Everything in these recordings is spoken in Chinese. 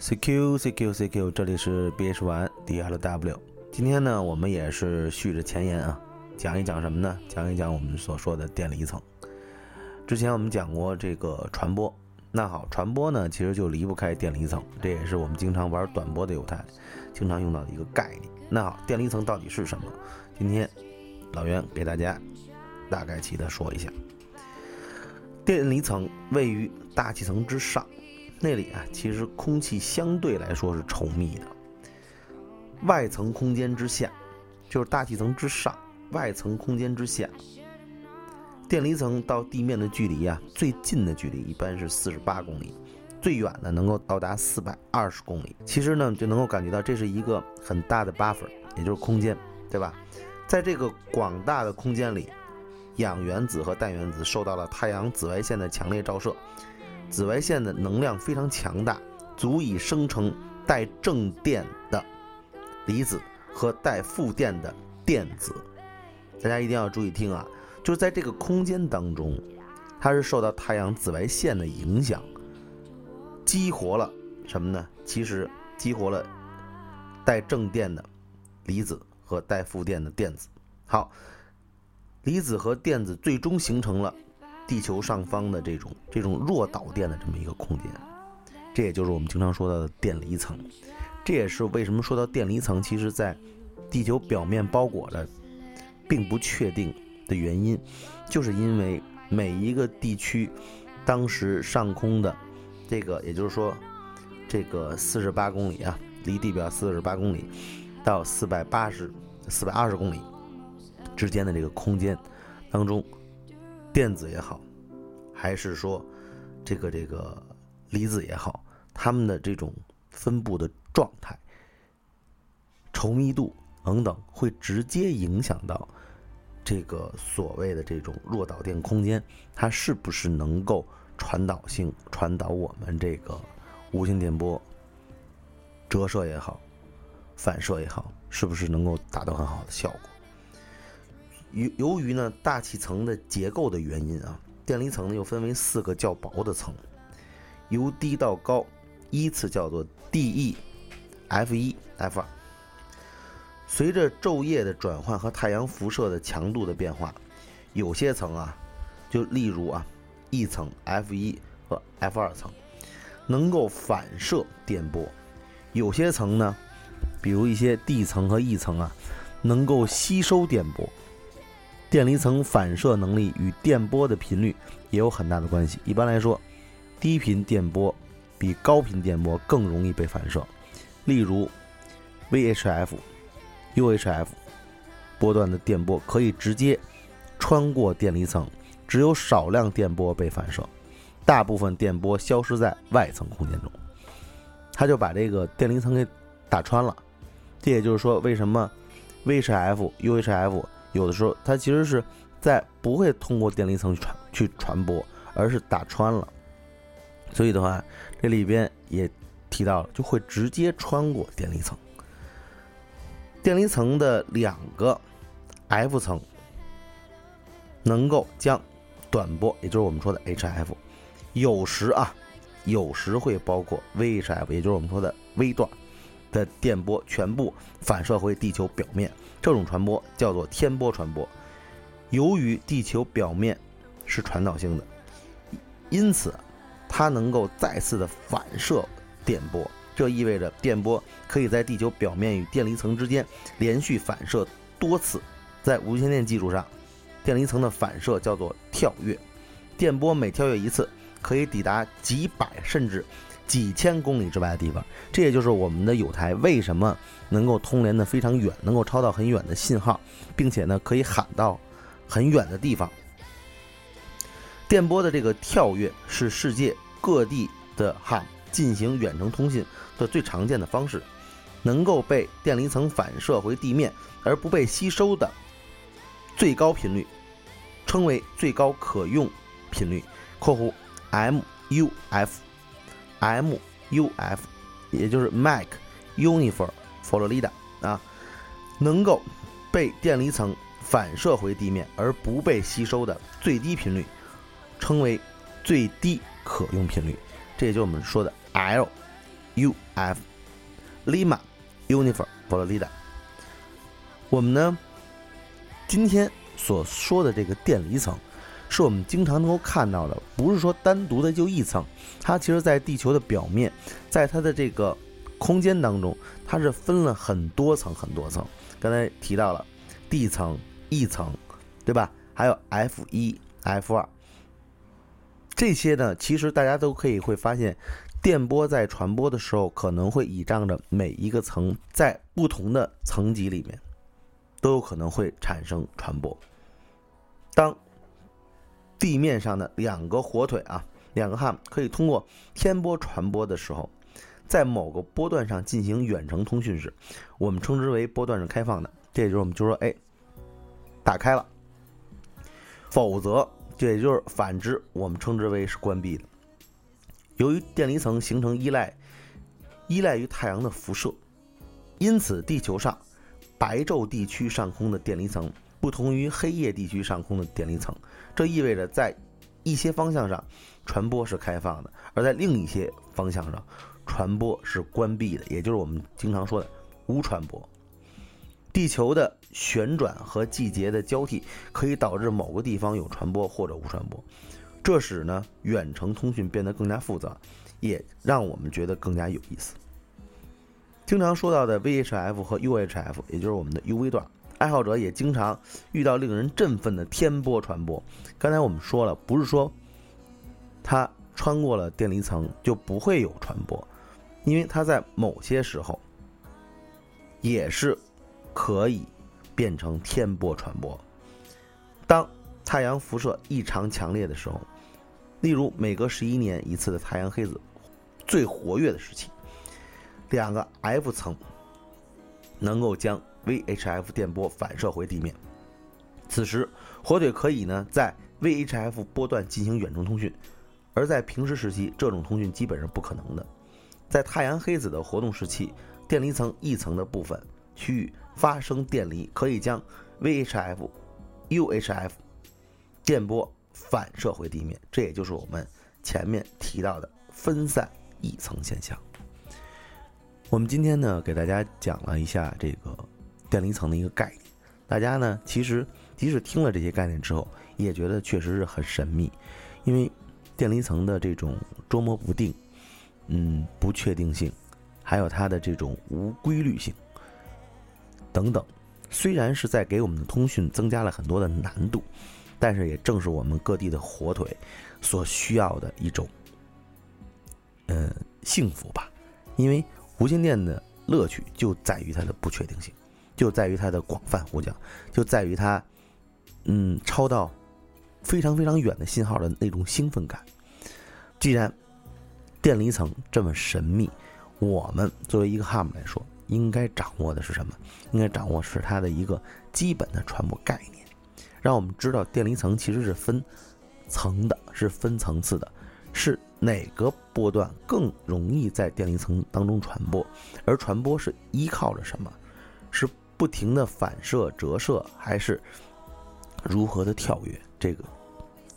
CQ CQ CQ，这里是 BH 玩 DLW。今天呢，我们也是续着前言啊，讲一讲什么呢？讲一讲我们所说的电离层。之前我们讲过这个传播，那好，传播呢其实就离不开电离层，这也是我们经常玩短波的有台经常用到的一个概念。那好，电离层到底是什么？今天老袁给大家大概齐的说一下。电离层位于大气层之上。那里啊，其实空气相对来说是稠密的。外层空间之下，就是大气层之上；外层空间之下，电离层到地面的距离啊，最近的距离一般是四十八公里，最远的能够到达四百二十公里。其实呢，就能够感觉到这是一个很大的 buffer，也就是空间，对吧？在这个广大的空间里，氧原子和氮原子受到了太阳紫外线的强烈照射。紫外线的能量非常强大，足以生成带正电的离子和带负电的电子。大家一定要注意听啊，就是在这个空间当中，它是受到太阳紫外线的影响，激活了什么呢？其实激活了带正电的离子和带负电的电子。好，离子和电子最终形成了。地球上方的这种这种弱导电的这么一个空间，这也就是我们经常说到的电离层。这也是为什么说到电离层，其实在地球表面包裹的并不确定的原因，就是因为每一个地区当时上空的这个，也就是说这个四十八公里啊，离地表四十八公里到四百八十四百二十公里之间的这个空间当中。电子也好，还是说这个这个离子也好，它们的这种分布的状态、稠密度等等，会直接影响到这个所谓的这种弱导电空间，它是不是能够传导性传导我们这个无线电波，折射也好，反射也好，是不是能够达到很好的效果？由由于呢大气层的结构的原因啊，电离层呢又分为四个较薄的层，由低到高依次叫做 D、E、F 一、F 二。随着昼夜的转换和太阳辐射的强度的变化，有些层啊，就例如啊 E 层 F 一和 F 二层，能够反射电波；有些层呢，比如一些 D 层和 E 层啊，能够吸收电波。电离层反射能力与电波的频率也有很大的关系。一般来说，低频电波比高频电波更容易被反射。例如，VHF、UHF 波段的电波可以直接穿过电离层，只有少量电波被反射，大部分电波消失在外层空间中。它就把这个电离层给打穿了。这也就是说，为什么 VHF、UHF 有的时候，它其实是在不会通过电离层去传去传播，而是打穿了。所以的话，这里边也提到了，就会直接穿过电离层。电离层的两个 F 层能够将短波，也就是我们说的 HF，有时啊，有时会包括 VHF，也就是我们说的微段。的电波全部反射回地球表面，这种传播叫做天波传播。由于地球表面是传导性的，因此它能够再次的反射电波。这意味着电波可以在地球表面与电离层之间连续反射多次。在无线电技术上，电离层的反射叫做跳跃。电波每跳跃一次，可以抵达几百甚至。几千公里之外的地方，这也就是我们的有台为什么能够通联的非常远，能够超到很远的信号，并且呢可以喊到很远的地方。电波的这个跳跃是世界各地的哈进行远程通信的最常见的方式，能够被电离层反射回地面而不被吸收的最高频率，称为最高可用频率（括弧 MUF）。MUF，也就是 Mac Uniform Florida 啊，能够被电离层反射回地面而不被吸收的最低频率，称为最低可用频率。这也就是我们说的 LUF Lima Uniform Florida。我们呢，今天所说的这个电离层，是我们经常能够看到的，不是说单独的就一层，它其实在地球的表面，在它的这个空间当中，它是分了很多层很多层。刚才提到了 D 层、E 层，对吧？还有 F 一、F 二。这些呢，其实大家都可以会发现，电波在传播的时候，可能会倚仗着每一个层，在不同的层级里面，都有可能会产生传播。当地面上的两个火腿啊，两个汉可以通过天波传播的时候，在某个波段上进行远程通讯时，我们称之为波段是开放的。这也就是我们就说，哎，打开了。否则。这也就是反之，我们称之为是关闭的。由于电离层形成依赖，依赖于太阳的辐射，因此地球上白昼地区上空的电离层不同于黑夜地区上空的电离层。这意味着在一些方向上传播是开放的，而在另一些方向上传播是关闭的，也就是我们经常说的无传播。地球的旋转和季节的交替可以导致某个地方有传播或者无传播，这使呢远程通讯变得更加复杂，也让我们觉得更加有意思。经常说到的 VHF 和 UHF，也就是我们的 UV 段，爱好者也经常遇到令人振奋的天波传播。刚才我们说了，不是说它穿过了电离层就不会有传播，因为它在某些时候也是。可以变成天波传播。当太阳辐射异常强烈的时候，例如每隔十一年一次的太阳黑子最活跃的时期，两个 F 层能够将 VHF 电波反射回地面。此时，火腿可以呢在 VHF 波段进行远程通讯，而在平时时期，这种通讯基本是不可能的。在太阳黑子的活动时期，电离层一层的部分区域。发生电离可以将 VHF、UHF 电波反射回地面，这也就是我们前面提到的分散一层现象。我们今天呢，给大家讲了一下这个电离层的一个概念。大家呢，其实即使听了这些概念之后，也觉得确实是很神秘，因为电离层的这种捉摸不定、嗯不确定性，还有它的这种无规律性。等等，虽然是在给我们的通讯增加了很多的难度，但是也正是我们各地的火腿所需要的一种，呃，幸福吧。因为无线电的乐趣就在于它的不确定性，就在于它的广泛呼叫，就在于它，嗯，超到非常非常远的信号的那种兴奋感。既然电离层这么神秘，我们作为一个 ham 来说。应该掌握的是什么？应该掌握是它的一个基本的传播概念，让我们知道电离层其实是分层的，是分层次的，是哪个波段更容易在电离层当中传播，而传播是依靠着什么？是不停的反射、折射，还是如何的跳跃？这个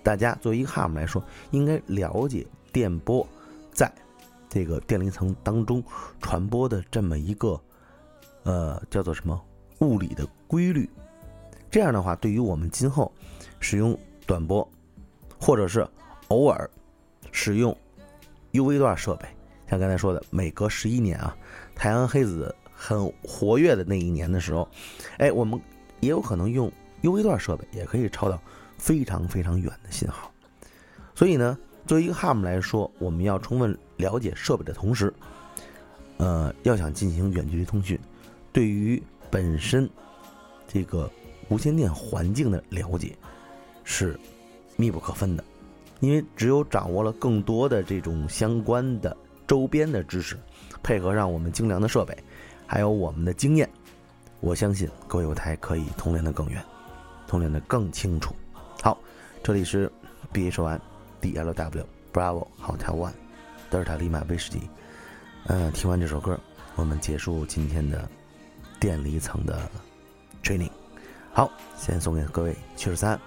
大家作为一个 ham 来说，应该了解电波在。这个电离层当中传播的这么一个，呃，叫做什么物理的规律？这样的话，对于我们今后使用短波，或者是偶尔使用 UV 段设备，像刚才说的，每隔十一年啊，太阳黑子很活跃的那一年的时候，哎，我们也有可能用 UV 段设备，也可以抄到非常非常远的信号。所以呢，作为一个 ham 来说，我们要充分。了解设备的同时，呃，要想进行远距离通讯，对于本身这个无线电环境的了解是密不可分的。因为只有掌握了更多的这种相关的周边的知识，配合上我们精良的设备，还有我们的经验，我相信各位舞台可以通联的更远，通联的更清楚。好，这里是 B H One D L W Bravo Hotel One。德尔塔利马威士忌，嗯，听完这首歌，我们结束今天的电离层的 training。好，先送给各位七十三。